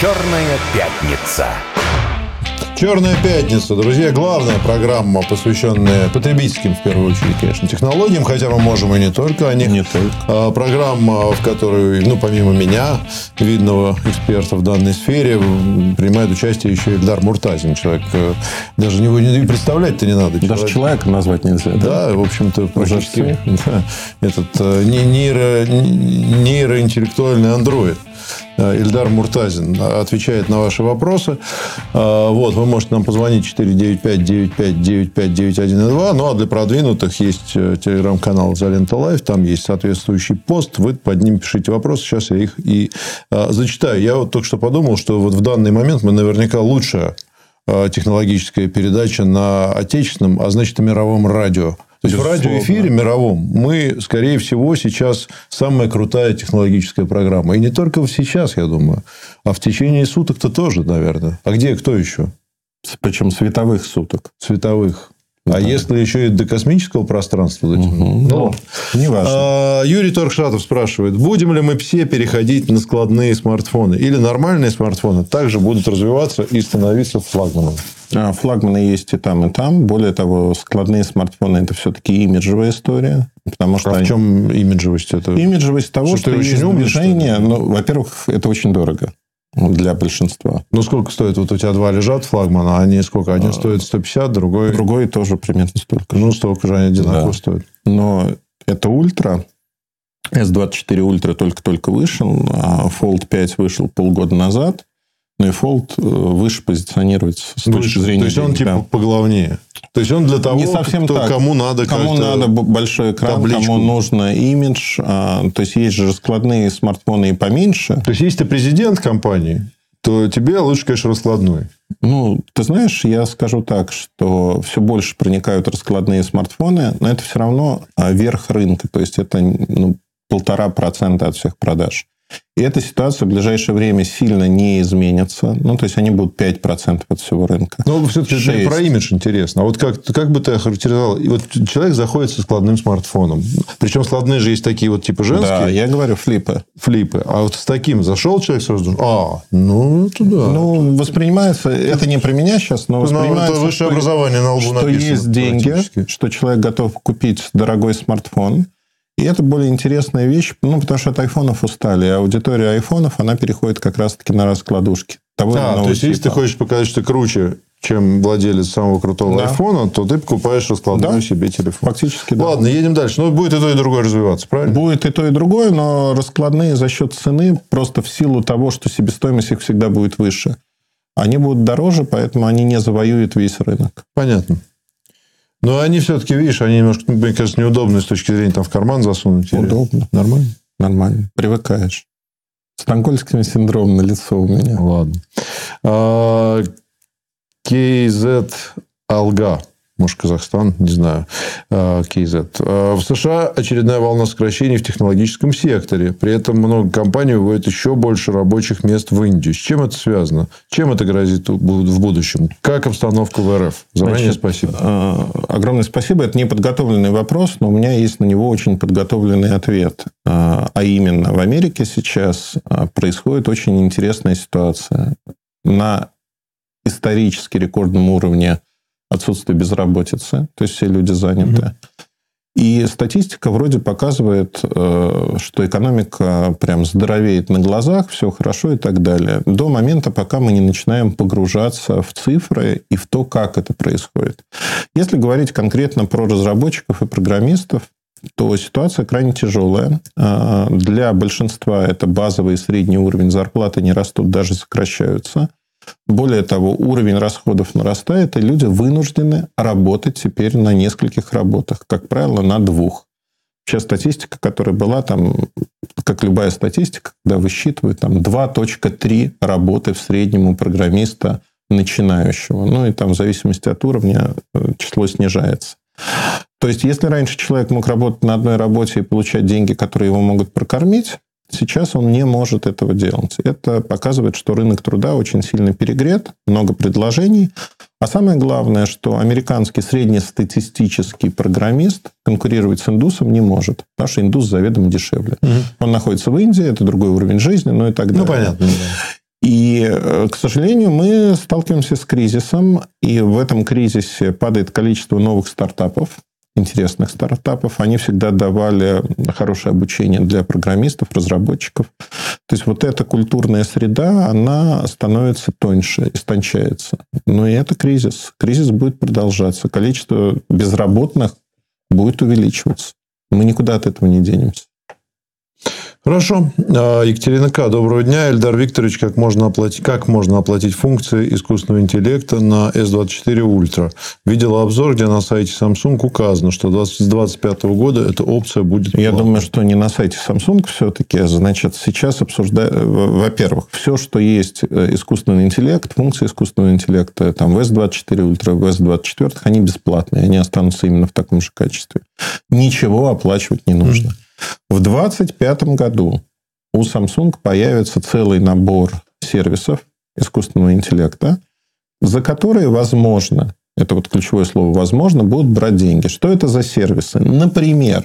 Черная пятница. Черная пятница, друзья, главная программа, посвященная потребительским, в первую очередь, конечно, технологиям, хотя мы можем и не только о них. Не только. А, программа, в которой, ну, помимо меня, видного эксперта в данной сфере, принимает участие еще Ильдар Муртазин. Человек, э, даже его не представлять-то не надо. Даже человека назвать нельзя. Да, да в общем-то, практически да, этот э, нейро, нейроинтеллектуальный андроид. Э, Ильдар Муртазин отвечает на ваши вопросы. Э, вот, вы можете нам позвонить 495-95-95-91-2. Ну, а для продвинутых есть э, телеграм-канал «Залента Live». Там есть соответствующий пост. Вы под ним пишите вопросы. Сейчас я их и зачитаю. Я вот только что подумал, что вот в данный момент мы наверняка лучшая технологическая передача на отечественном, а значит, и мировом радио. То есть, в радиоэфире мировом мы, скорее всего, сейчас самая крутая технологическая программа. И не только сейчас, я думаю, а в течение суток-то тоже, наверное. А где кто еще? Причем световых суток. Световых. А да. если еще и до космического пространства дотянуть? Угу. Ну, не важно. А, Юрий Торгшатов спрашивает, будем ли мы все переходить на складные смартфоны? Или нормальные смартфоны также будут развиваться и становиться флагманом? А, флагманы есть и там, и там. Более того, складные смартфоны – это все-таки имиджевая история. Потому что а они... в чем имиджевость? Это... Имиджевость того, что, что очень есть умный, движение. Ну, во-первых, это очень дорого для большинства. Ну, сколько стоит? Вот у тебя два лежат флагмана, а они сколько? Один а... стоит 150, другой... Другой тоже примерно столько. Ну, столько же они одинаково да. стоят. Но это ультра. S24 Ultra только-только вышел, а Fold 5 вышел полгода назад. И Fold э, выше позиционируется с выше. точки зрения... То есть, он типа поглавнее. То есть, он для того, не совсем кто, так. кому надо Кому надо большой экран, табличку. кому нужно имидж. А, то есть, есть же складные смартфоны и поменьше. То есть, если ты президент компании, то тебе лучше, конечно, раскладной. Ну, ты знаешь, я скажу так, что все больше проникают раскладные смартфоны, но это все равно а, верх рынка. То есть, это ну, полтора процента от всех продаж. И эта ситуация в ближайшее время сильно не изменится. Ну, то есть, они будут 5% от всего рынка. Но все-таки про имидж интересно. А вот как, как бы ты охарактеризовал? И вот человек заходит со складным смартфоном. Причем складные же есть такие вот типа женские. Да, я говорю флипы. Флипы. А вот с таким зашел человек сразу а, ну, это да. Ну, воспринимается, это не про меня сейчас, но воспринимается... это высшее что, образование на лбу что написано. Есть деньги, что человек готов купить дорогой смартфон, и это более интересная вещь, ну, потому что от айфонов устали. И аудитория айфонов, она переходит как раз-таки на раскладушки. Того а, то есть, типа. если ты хочешь показать, что ты круче, чем владелец самого крутого да. айфона, то ты покупаешь раскладной да. себе телефон. Фактически, да. Ладно, едем дальше. Ну, будет и то, и другое развиваться, правильно? Будет и то, и другое, но раскладные за счет цены, просто в силу того, что себестоимость их всегда будет выше. Они будут дороже, поэтому они не завоюют весь рынок. Понятно. Но они все-таки, видишь, они немножко, мне кажется, неудобные с точки зрения там в карман засунуть. Удобно. Нормально? Нормально. Привыкаешь. Стокгольмский синдром на лицо у меня. Ладно. А, KZ Алга может, Казахстан, не знаю. Э, э, в США очередная волна сокращений в технологическом секторе. При этом много компаний выводят еще больше рабочих мест в Индию. С чем это связано? Чем это грозит в будущем? Как обстановка в РФ? Заранее Значит, спасибо. Э, огромное спасибо. Это не подготовленный вопрос, но у меня есть на него очень подготовленный ответ. А именно, в Америке сейчас происходит очень интересная ситуация. На исторически рекордном уровне отсутствие безработицы, то есть все люди заняты. И статистика вроде показывает, э, что экономика прям здоровеет на глазах, все хорошо и так далее. До момента, пока мы не начинаем погружаться в цифры и в то, как это происходит. Если говорить конкретно про разработчиков и программистов, то ситуация крайне тяжелая. Э, для большинства это базовый и средний уровень зарплаты не растут, даже сокращаются. Более того, уровень расходов нарастает, и люди вынуждены работать теперь на нескольких работах, как правило, на двух. Сейчас статистика, которая была там, как любая статистика, когда высчитывают там 2.3 работы в среднем у программиста начинающего. Ну и там в зависимости от уровня э, число снижается. То есть, если раньше человек мог работать на одной работе и получать деньги, которые его могут прокормить, Сейчас он не может этого делать. Это показывает, что рынок труда очень сильно перегрет, много предложений. А самое главное, что американский среднестатистический программист конкурировать с индусом не может, потому что индус заведомо дешевле. Угу. Он находится в Индии, это другой уровень жизни, ну и так ну, далее. Ну, понятно. И, э, к сожалению, мы сталкиваемся с кризисом, и в этом кризисе падает количество новых стартапов, интересных стартапов. Они всегда давали хорошее обучение для программистов, разработчиков. То есть вот эта культурная среда, она становится тоньше, истончается. Но и это кризис. Кризис будет продолжаться. Количество безработных будет увеличиваться. Мы никуда от этого не денемся. Хорошо. А, Екатерина К. Доброго дня. Эльдар Викторович, как можно оплатить, как можно оплатить функции искусственного интеллекта на S24 Ultra? Видела обзор, где на сайте Samsung указано, что с 2025 года эта опция будет Я думаю, что не на сайте Samsung все-таки. А, значит, сейчас обсуждают... Во-первых, все, что есть э, искусственный интеллект, функции искусственного интеллекта, там, в S24 Ultra, в S24, они бесплатные. Они останутся именно в таком же качестве. Ничего оплачивать не нужно. Mm-hmm. В 2025 году у Samsung появится целый набор сервисов искусственного интеллекта, за которые, возможно, это вот ключевое слово, возможно, будут брать деньги. Что это за сервисы? Например,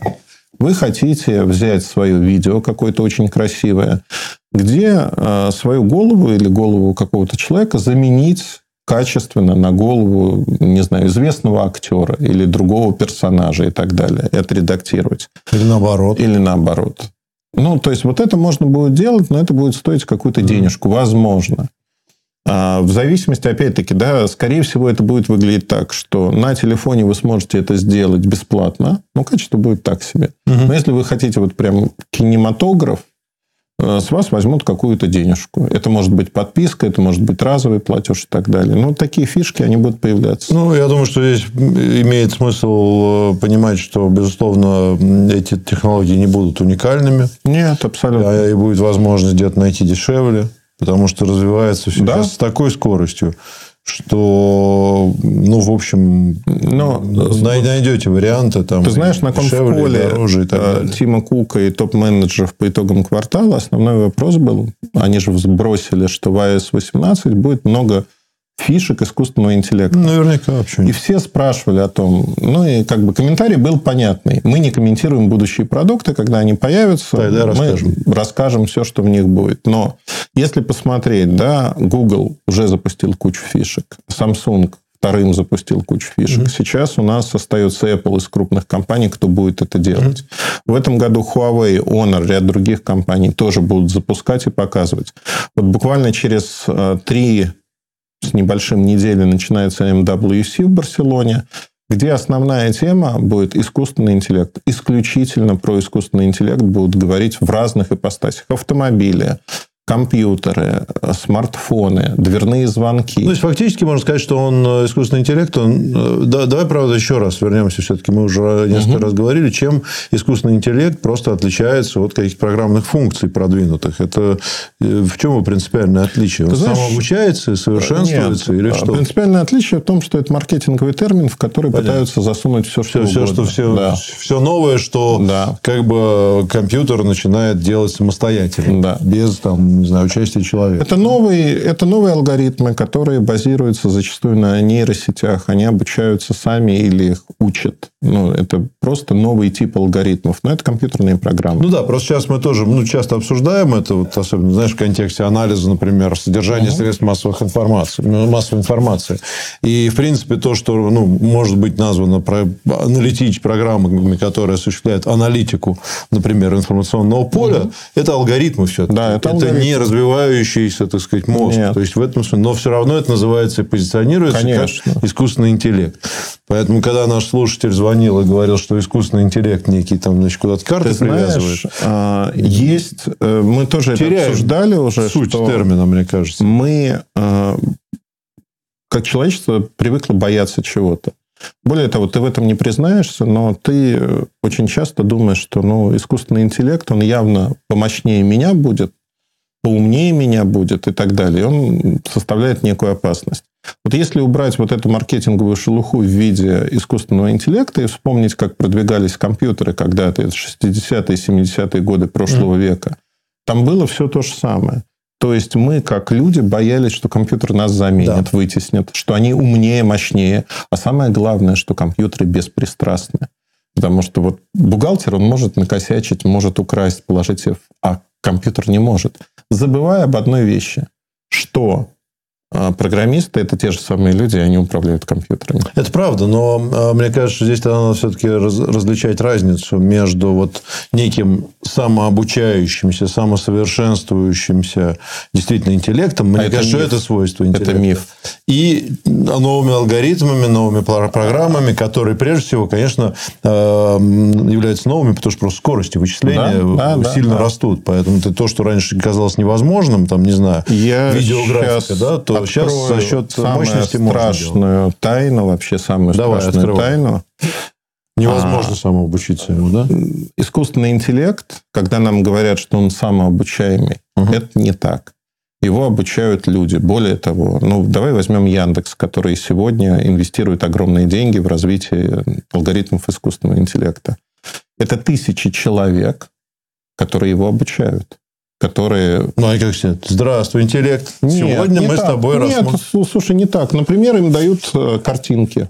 вы хотите взять свое видео какое-то очень красивое, где э, свою голову или голову какого-то человека заменить качественно на голову, не знаю, известного актера или другого персонажа и так далее. Это редактировать. Или наоборот. Или наоборот. Ну, то есть, вот это можно будет делать, но это будет стоить какую-то денежку. Возможно. А в зависимости, опять-таки, да, скорее всего, это будет выглядеть так, что на телефоне вы сможете это сделать бесплатно, но качество будет так себе. Угу. Но если вы хотите вот прям кинематограф, с вас возьмут какую-то денежку. Это может быть подписка, это может быть разовый платеж и так далее. Ну, такие фишки, они будут появляться. Ну, я думаю, что здесь имеет смысл э, понимать, что, безусловно, эти технологии не будут уникальными. Нет, абсолютно. А и будет возможность где-то найти дешевле, потому что развивается все да? с такой скоростью что, ну, в общем, Но, найдете варианты там. Ты знаешь, на конфколе э, Тима Кука и топ-менеджеров по итогам квартала основной вопрос был, они же сбросили, что в iOS 18 будет много фишек искусственного интеллекта. Наверняка вообще. И все спрашивали о том, ну и как бы комментарий был понятный. Мы не комментируем будущие продукты, когда они появятся, Тогда мы расскажем. расскажем все, что в них будет. Но если посмотреть, да, Google уже запустил кучу фишек, Samsung вторым запустил кучу фишек. Mm-hmm. Сейчас у нас остается Apple из крупных компаний, кто будет это делать. Mm-hmm. В этом году Huawei, Honor, ряд других компаний тоже будут запускать и показывать. Вот буквально через э, три с небольшим недели начинается MWC в Барселоне, где основная тема будет искусственный интеллект. Исключительно про искусственный интеллект будут говорить в разных ипостасях. Автомобили, компьютеры, смартфоны, дверные звонки. Ну, то есть, фактически можно сказать, что он э, искусственный интеллект. Он... Э, да, давай, правда, еще раз вернемся. Все-таки мы уже несколько угу. раз говорили, чем искусственный интеллект просто отличается от каких-то программных функций продвинутых. Это э, в чем его принципиальное отличие? Он знаешь, сам обучается совершенствуется нет, или что? Принципиальное отличие в том, что это маркетинговый термин, в который Понятно. пытаются засунуть все, что все, угодно. все, что все, да. все новое, что да. как бы компьютер начинает делать самостоятельно, да. без там не знаю, участие человека. Это новые, это новые алгоритмы, которые базируются зачастую на нейросетях. Они обучаются сами или их учат. Ну, это просто новый тип алгоритмов. Но это компьютерные программы. Ну да, просто сейчас мы тоже ну, часто обсуждаем это, вот, особенно, знаешь, в контексте анализа, например, содержания угу. средств массовых информации, ну, массовой информации. И, в принципе, то, что ну, может быть названо про аналитич программами, которые осуществляют аналитику, например, информационного поля, угу. это алгоритмы все. Да, это, это не развивающийся, так сказать, мозг. Нет. То есть, в этом смысле. Но все равно это называется и позиционируется Конечно. как искусственный интеллект. Поэтому, когда наш слушатель звонил и говорил, что искусственный интеллект некий там, значит, куда-то карты Ты привязывает. Знаешь, есть... Э, мы тоже это обсуждали уже. Суть что термина, мне кажется. Мы, а, как человечество, привыкло бояться чего-то. Более того, ты в этом не признаешься, но ты очень часто думаешь, что ну, искусственный интеллект, он явно помощнее меня будет, поумнее меня будет и так далее. И он составляет некую опасность. Вот если убрать вот эту маркетинговую шелуху в виде искусственного интеллекта и вспомнить, как продвигались компьютеры когда-то, это 60-е, 70-е годы прошлого mm. века, там было все то же самое. То есть мы, как люди, боялись, что компьютер нас заменит, да. вытеснит, что они умнее, мощнее. А самое главное, что компьютеры беспристрастны. Потому что вот бухгалтер, он может накосячить, может украсть, положить а компьютер не может забывая об одной вещи, что а программисты это те же самые люди, они управляют компьютерами. Это правда, но а, мне кажется, что здесь надо все-таки раз, различать разницу между вот неким самообучающимся, самосовершенствующимся действительно интеллектом. Мне а кажется, это, миф. это свойство интеллекта. Это миф. И новыми алгоритмами, новыми программами, которые, прежде всего, конечно, а, являются новыми, потому что просто скорости вычисления да, да, сильно да, растут. Поэтому то, что раньше казалось невозможным, там, не знаю, Я видеографика, да, то сейчас за счет мощности страшную тайну, вообще самую Давай, страшную открывай. тайну. Невозможно а, самообучиться ему, да? Искусственный интеллект, когда нам говорят, что он самообучаемый, угу. это не так. Его обучают люди. Более того, ну, давай возьмем Яндекс, который сегодня инвестирует огромные деньги в развитие алгоритмов искусственного интеллекта. Это тысячи человек, которые его обучают которые... Ну, а как сказать? Здравствуй, интеллект. Нет, Сегодня мы так. с тобой Нет, рассмотрим... слушай, не так. Например, им дают э, картинки.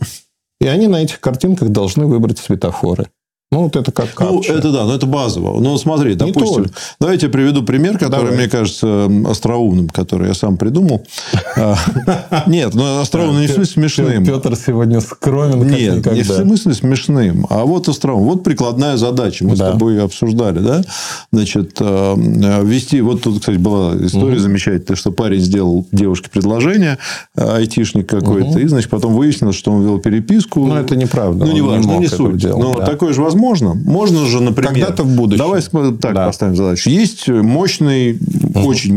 И они на этих картинках должны выбрать светофоры. Ну, вот это как капча. Ну, это да, но это базово. Ну, смотри, допустим, давайте я приведу пример, который, Давай. мне кажется, остроумным, который я сам придумал. А, нет, ну, остроумным не в смысле смешным. Петр сегодня скромен, Нет, не в смысле смешным, а вот остроумным. Вот прикладная задача. Мы с тобой обсуждали, да? Значит, э, ввести... Вот тут, кстати, была история замечательная, что парень сделал девушке предложение, айтишник какой-то, и, значит, потом выяснилось, что он вел переписку. Ну, это неправда. Ну, не важно, ну, не суть. Но такое же возможно возможно. Можно же, например... Когда-то в будущем. Давай так да. поставим задачу. Есть мощный, угу. очень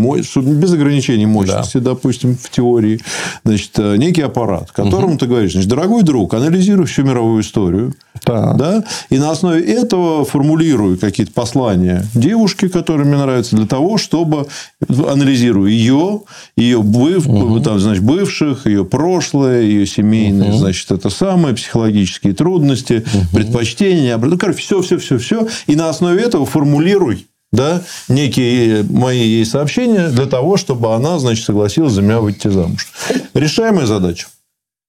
без ограничений мощности, да. допустим, в теории, значит, э, некий аппарат, которому угу. ты говоришь, значит, дорогой друг, анализируй всю мировую историю, да. Да, и на основе этого формулирую какие-то послания девушке, которые мне нравятся, для того, чтобы анализируя ее, ее быв, угу. там, значит, бывших, ее прошлое, ее семейные, угу. значит, это самое, психологические трудности, угу. предпочтения, ну, короче, все, все, все, все. И на основе этого формулируй да, некие мои ей сообщения для того, чтобы она, значит, согласилась за меня выйти замуж. Решаемая задача?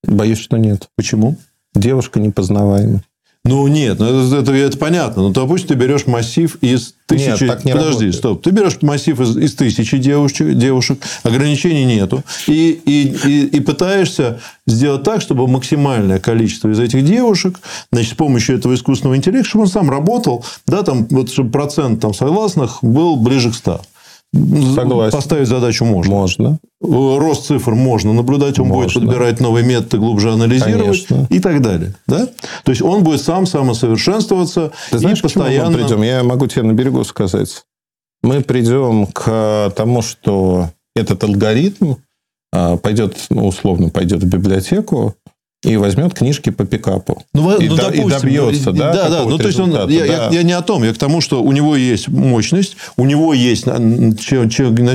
Боюсь, что нет. Почему? Девушка непознаваемая. Ну, нет, ну, это, это, это понятно. Ну, допустим, ты берешь массив из тысячи... Нет, так не Подожди, работает. стоп. Ты берешь массив из, из тысячи девушек, девушек, ограничений нету, и, и, и, и пытаешься сделать так, чтобы максимальное количество из этих девушек, значит, с помощью этого искусственного интеллекта, чтобы он сам работал, да, там, вот, чтобы процент там, согласных был ближе к 100. Согласен. Поставить задачу можно. Можно. Рост цифр можно наблюдать, он можно. будет подбирать новые методы, глубже анализировать Конечно. и так далее. Да? То есть он будет сам самосовершенствоваться Ты знаешь, и постоянно. Мы придем? Я могу тебе на берегу сказать. Мы придем к тому, что этот алгоритм а, пойдет, ну, условно, пойдет в библиотеку, и возьмет книжки по пикапу. Ну, и, ну, до, допустим, и добьется, да, да, да. Ну, то есть он, я, да. Я, я не о том, я к тому, что у него есть мощность, у него есть на, на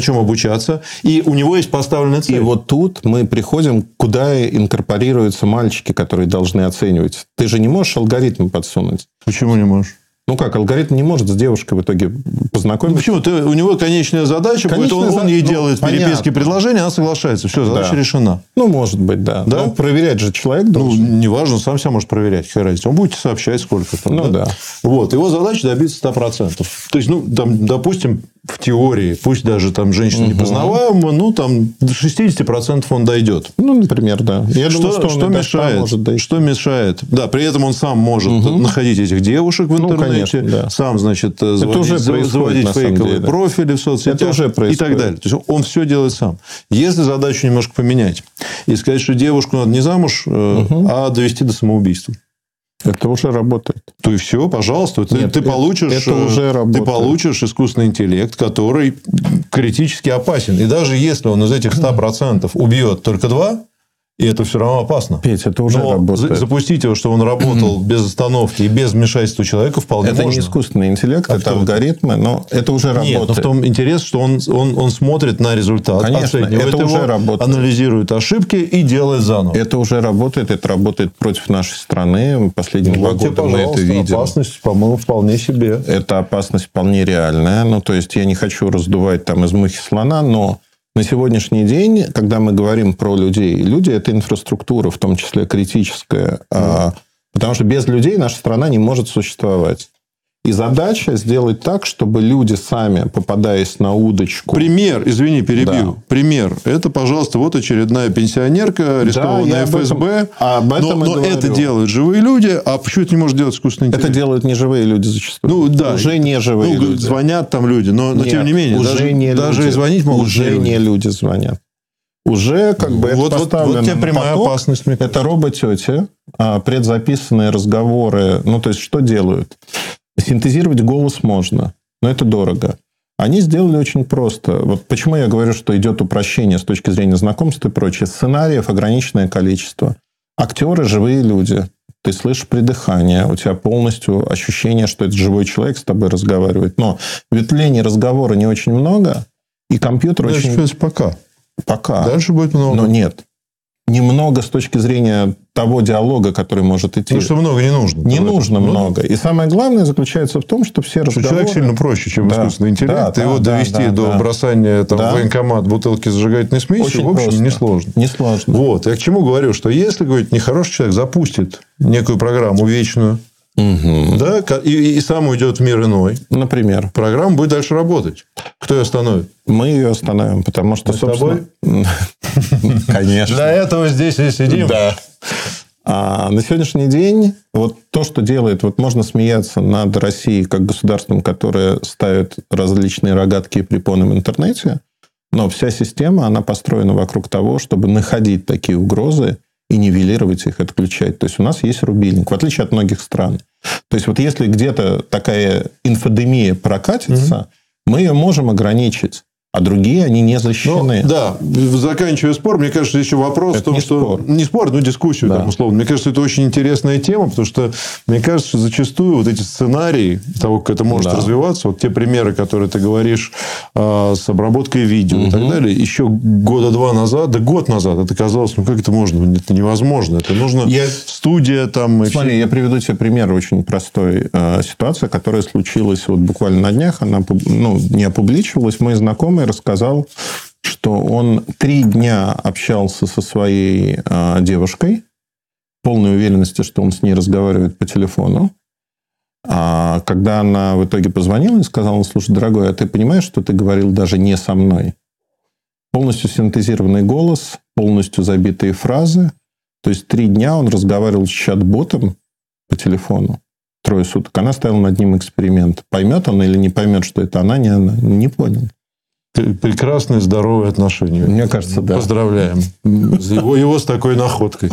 чем обучаться, и у него есть поставленная цель. И вот тут мы приходим, куда инкорпорируются мальчики, которые должны оценивать. Ты же не можешь алгоритм подсунуть. Почему не можешь? Ну как, алгоритм не может с девушкой в итоге познакомиться. Ну почему? Ты, у него конечная задача, конечная будет, он, он ей ну, делает ну, переписки предложения, она соглашается. Все, задача да. решена. Ну, может быть, да. да? Но проверять же человек ну, должен. Ну, неважно, сам себя может проверять. Какая разница. Он будет сообщать сколько там. Ну, да. да. Вот. Его задача добиться 100%. То есть, ну, там, допустим, в теории, пусть даже там женщина угу. непознаваема, ну, там до 60% он дойдет. Ну, например, да. Я что, думаю, что, что мешает? Может Что мешает? Да, при этом он сам может угу. находить этих девушек в интернете, ну, конечно, да. сам, значит, заводить, уже заводить фейковые деле. профили в соцсетях Это уже происходит. и так далее. То есть, он все делает сам. Если задачу немножко поменять и сказать, что девушку надо не замуж, угу. а довести до самоубийства. Это уже работает. То и все, пожалуйста. Нет, ты, ты, получишь, это уже работает. ты получишь искусственный интеллект, который критически опасен. И даже если он из этих 100% убьет только два, и это все равно опасно. Петь, это уже Но работает. запустить его, чтобы он работал без остановки и без вмешательства человека вполне это можно. Это не искусственный интеллект, а это алгоритмы, но это уже работает. Нет, но в том интерес, что он, он, он смотрит на результат, Конечно, это уже работает. анализирует ошибки и делает заново. Это уже работает, это работает против нашей страны. Последние ну, два года мы это видим. опасность, по-моему, вполне себе. Это опасность вполне реальная. Ну, то есть, я не хочу раздувать там из мухи слона, но на сегодняшний день, когда мы говорим про людей, люди – это инфраструктура, в том числе критическая, mm. потому что без людей наша страна не может существовать. И задача сделать так, чтобы люди сами, попадаясь на удочку... Пример, извини, перебью. Да. Пример. Это, пожалуйста, вот очередная пенсионерка, арестованная да, ФСБ. Об этом, об этом но но это делают живые люди, а почему это не может делать искусственный интеллект? Это делают не живые люди зачастую. Ну, да. Уже не живые ну, люди. Звонят там люди, но, но Нет, тем не менее. Уже даже, не даже люди. и звонить могут Уже не люди. не люди звонят. Уже как бы вот, это вот, вот тебе прямая поток. опасность. Мне это робот-тети, а предзаписанные разговоры. Ну, то есть, что делают? Синтезировать голос можно, но это дорого. Они сделали очень просто. Вот почему я говорю, что идет упрощение с точки зрения знакомства и прочее. Сценариев ограниченное количество. Актеры – живые люди. Ты слышишь придыхание, у тебя полностью ощущение, что это живой человек с тобой разговаривает. Но ветвлений разговора не очень много, и компьютер Дальше очень... пока. Пока. Дальше будет много. Но нет немного с точки зрения того диалога, который может идти. Ну, что много не нужно. Не нужно ну, много. И самое главное заключается в том, что все разговоры... Человек сильно проще, чем да. искусственный интеллект. Да, Его да, довести да, до да. бросания там, да. в военкомат бутылки зажигательной смеси, Очень в общем, просто. несложно. Несложно. Вот. Я к чему говорю, что если, говорит, нехороший человек запустит некую программу вечную, Угу. Да, и, и сам уйдет в мир иной. Например. Программа будет дальше работать. Кто ее остановит? Мы ее остановим, потому что, Мы собственно... Конечно. Для этого здесь и сидим. Да. А на сегодняшний день вот то, что делает, вот можно смеяться над Россией как государством, которое ставит различные рогатки и препоны в интернете, но вся система, она построена вокруг того, чтобы находить такие угрозы и нивелировать их, отключать. То есть у нас есть рубильник, в отличие от многих стран. То есть вот если где-то такая инфодемия прокатится, mm-hmm. мы ее можем ограничить а другие, они не защищены. Ну, да, заканчивая спор, мне кажется, еще вопрос это в том, не что... Спор. Не спор, но дискуссию, да. там, условно. Мне кажется, это очень интересная тема, потому что, мне кажется, что зачастую вот эти сценарии того, как это может да. развиваться, вот те примеры, которые ты говоришь э, с обработкой видео угу. и так далее, еще года два назад, да год назад, это казалось, ну, как это можно? Это невозможно. Это нужно я... студия там... Смотри, все... я приведу тебе пример очень простой э, ситуации, которая случилась вот буквально на днях. Она ну, не опубличивалась. Мой знакомый знакомый рассказал, что он три дня общался со своей э, девушкой, полной уверенности, что он с ней разговаривает по телефону. А когда она в итоге позвонила и сказала, слушай, дорогой, а ты понимаешь, что ты говорил даже не со мной? Полностью синтезированный голос, полностью забитые фразы. То есть три дня он разговаривал с чат-ботом по телефону. Трое суток. Она ставила над ним эксперимент. Поймет он или не поймет, что это она, не она. Не понял. Прекрасные, здоровые отношения. Мне кажется, да. Поздравляем. Его, его с такой находкой.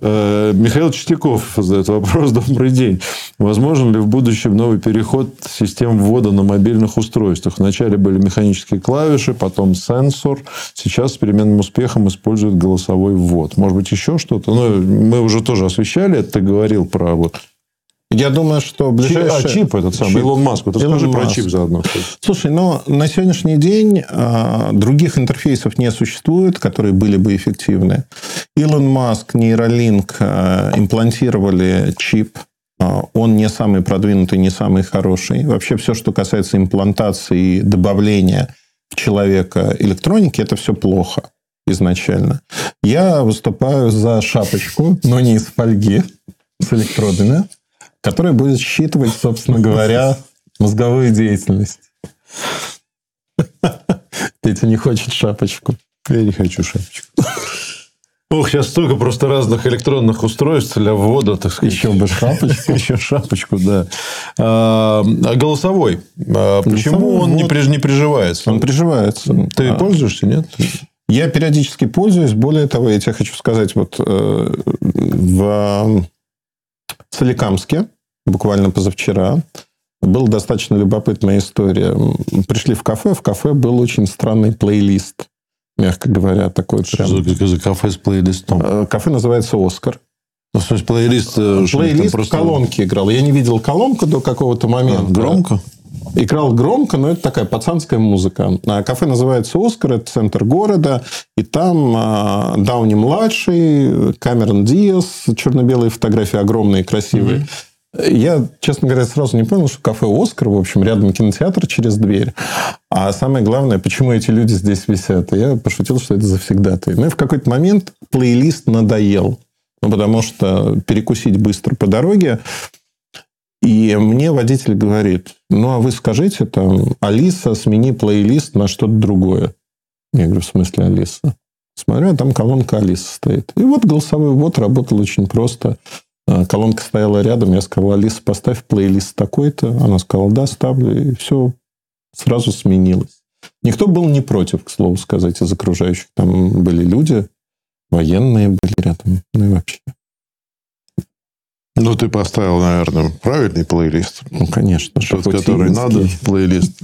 Э, Михаил Чистяков задает вопрос. Добрый день. Возможен ли в будущем новый переход систем ввода на мобильных устройствах? Вначале были механические клавиши, потом сенсор. Сейчас с переменным успехом используют голосовой ввод. Может быть, еще что-то? Ну, мы уже тоже освещали это. Ты говорил про вот я думаю, что ближайший... А, чип этот самый, чип. Илон Маск. Вот расскажи Илон про Маск. чип заодно. Слушай, но на сегодняшний день а, других интерфейсов не существует, которые были бы эффективны. Илон Маск, Нейролинк а, имплантировали чип. А, он не самый продвинутый, не самый хороший. Вообще все, что касается имплантации и добавления в человека электроники, это все плохо изначально. Я выступаю за шапочку, но не из фольги, с электродами который будет считывать, собственно говоря, мозговую деятельность. Петя не хочет шапочку. Я не хочу шапочку. Ох, сейчас столько просто разных электронных устройств для ввода, так сказать. Еще бы шапочку. Еще шапочку, да. А, а голосовой? А почему он не, при, не приживается? Он приживается. Ты а... пользуешься, нет? Я периодически пользуюсь. Более того, я тебе хочу сказать, вот э, в Соликамске, буквально позавчера, была достаточно любопытная история. Пришли в кафе, в кафе был очень странный плейлист, мягко говоря, такой Что прям... за, за кафе с плейлистом? Э, кафе называется «Оскар». Ну, то есть, плейлист... Э, плейлист просто... колонки играл. Я не видел колонку до какого-то момента. А, громко? Играл громко, но это такая пацанская музыка. А кафе называется «Оскар», это центр города. И там а, Дауни-младший, Камерон Диас, черно-белые фотографии огромные, красивые. Mm-hmm. Я, честно говоря, сразу не понял, что кафе «Оскар», в общем, рядом кинотеатр через дверь. А самое главное, почему эти люди здесь висят. Я пошутил, что это завсегдатые. Ну и в какой-то момент плейлист надоел. Ну, потому что перекусить быстро по дороге И мне водитель говорит, ну, а вы скажите там, Алиса, смени плейлист на что-то другое. Я говорю, в смысле Алиса? Смотрю, а там колонка Алиса стоит. И вот голосовой ввод работал очень просто. А, колонка стояла рядом, я сказал, Алиса, поставь плейлист такой-то. Она сказала, да, ставлю. И все сразу сменилось. Никто был не против, к слову сказать, из окружающих. Там были люди, военные были рядом, ну и вообще. Ну, ты поставил, наверное, правильный плейлист. Ну, конечно. Тот, который надо, плейлист.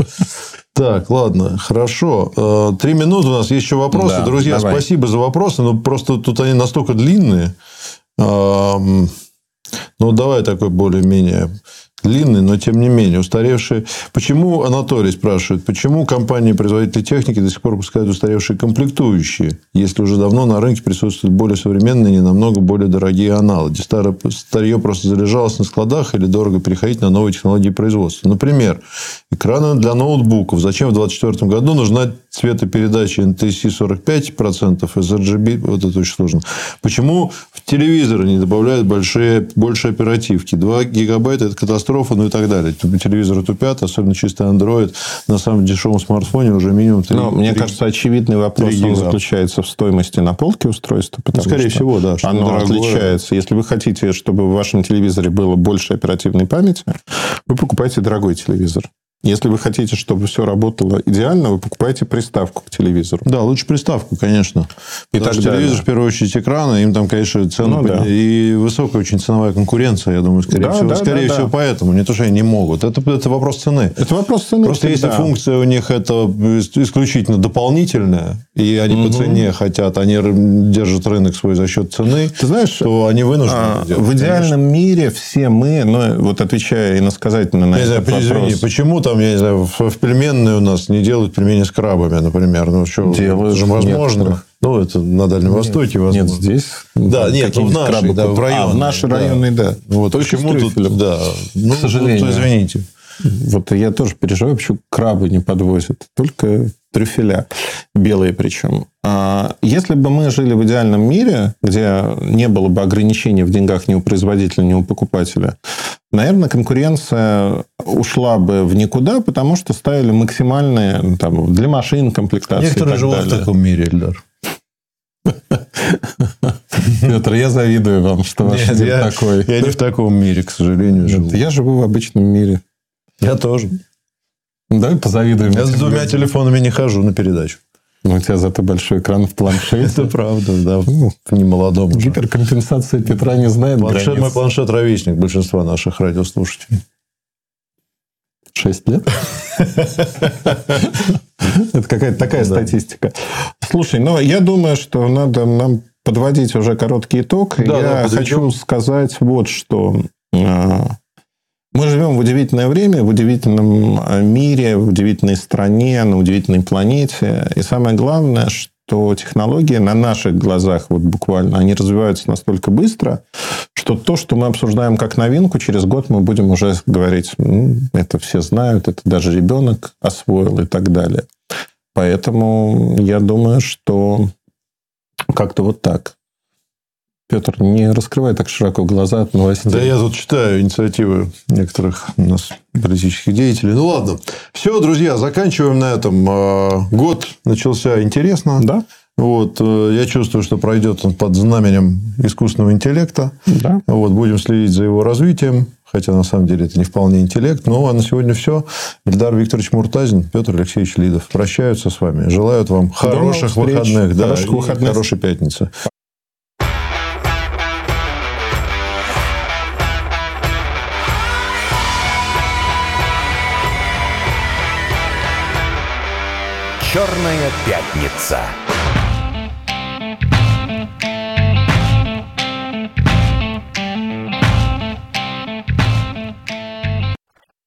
Так, ладно, хорошо. Э, три минуты у нас есть еще вопросы. Да, Друзья, давай. спасибо за вопросы. Но просто тут они настолько длинные. Ну, давай такой более-менее длинный, но тем не менее устаревшие. Почему, Анатолий спрашивает, почему компании-производители техники до сих пор выпускают устаревшие комплектующие, если уже давно на рынке присутствуют более современные, не намного более дорогие аналоги? Старое, старье просто залежалось на складах или дорого переходить на новые технологии производства? Например, экраны для ноутбуков. Зачем в 2024 году нужна цветопередача NTSC 45% из RGB? Вот это очень сложно. Почему в телевизоры не добавляют большие, больше оперативки? 2 гигабайта – это катастрофа катастрофа, ну и так далее. Телевизоры тупят, особенно чисто Android. На самом дешевом смартфоне уже минимум 3 Но, 3, мне кажется, очевидный вопрос заключается в стоимости на полке устройства. Ну, скорее всего, да. Оно дорогое. отличается. Если вы хотите, чтобы в вашем телевизоре было больше оперативной памяти, вы покупаете дорогой телевизор. Если вы хотите, чтобы все работало идеально, вы покупаете приставку к телевизору. Да, лучше приставку, конечно. И Потому что телевизор, в первую очередь, экраны, им там, конечно, цену... Ну, да. И высокая очень ценовая конкуренция, я думаю, скорее да, всего. Да, скорее да, всего, да. поэтому. Не то, что они не могут. Это, это вопрос цены. Это вопрос цены. Просто если функция у них это исключительно дополнительная, и они угу. по цене хотят, они держат рынок свой за счет цены, Ты знаешь, то они вынуждены а, делать. В идеальном конечно. мире все мы, ну, вот отвечая иносказательно на не этот знаю, вопрос... Извини, почему там, я не знаю, в, в пельменной у нас не делают пельмени с крабами, например. Ну, что, делают. Это же возможно. Некоторых. Ну, это на Дальнем нет, Востоке возможно. Нет, здесь. Да, нет, ну, в нашей, да, в районе. А, в нашей районной, да. да. Вот Только почему тут, да. Ну, к сожалению. Ну, извините. Вот я тоже переживаю, почему крабы не подвозят. Только трюфеля. Белые причем. А если бы мы жили в идеальном мире, где не было бы ограничений в деньгах ни у производителя, ни у покупателя, наверное, конкуренция ушла бы в никуда, потому что ставили максимальные там, для машин комплектации. Некоторые живут в таком мире, Эльдар. Петр, я завидую вам, что ваш Нет, я, такой. Я не в таком мире, к сожалению, живу. Я живу в обычном мире. Я тоже. Давай позавидуем. Я с двумя людям. телефонами не хожу на передачу. Ну, у тебя зато большой экран в планшете. Это правда, да. Ну, не молодом уже. Гиперкомпенсация Петра не знает планшет, границ. Мой планшет ровесник большинства наших радиослушателей. Шесть лет? Это какая-то такая статистика. Слушай, ну, я думаю, что надо нам подводить уже короткий итог. Я хочу сказать вот что. Мы живем в удивительное время, в удивительном э, мире, в удивительной стране, на удивительной планете. И самое главное, что технологии на наших глазах, вот буквально, они развиваются настолько быстро, что то, что мы обсуждаем как новинку, через год мы будем уже говорить, ну, это все знают, это даже ребенок освоил и так далее. Поэтому я думаю, что как-то вот так. Петр, не раскрывай так широко глаза от новостей. Да я тут читаю инициативы некоторых у нас политических деятелей. Ну ладно. Все, друзья, заканчиваем на этом. А, год начался интересно. Да. Вот, э, я чувствую, что пройдет он под знаменем искусственного интеллекта. Да. Вот, будем следить за его развитием. Хотя, на самом деле, это не вполне интеллект. Ну, а на сегодня все. Эльдар Викторович Муртазин, Петр Алексеевич Лидов прощаются с вами. Желают вам хороших выходных. Да, хороших выходных. Хорошей пятницы. Черная пятница.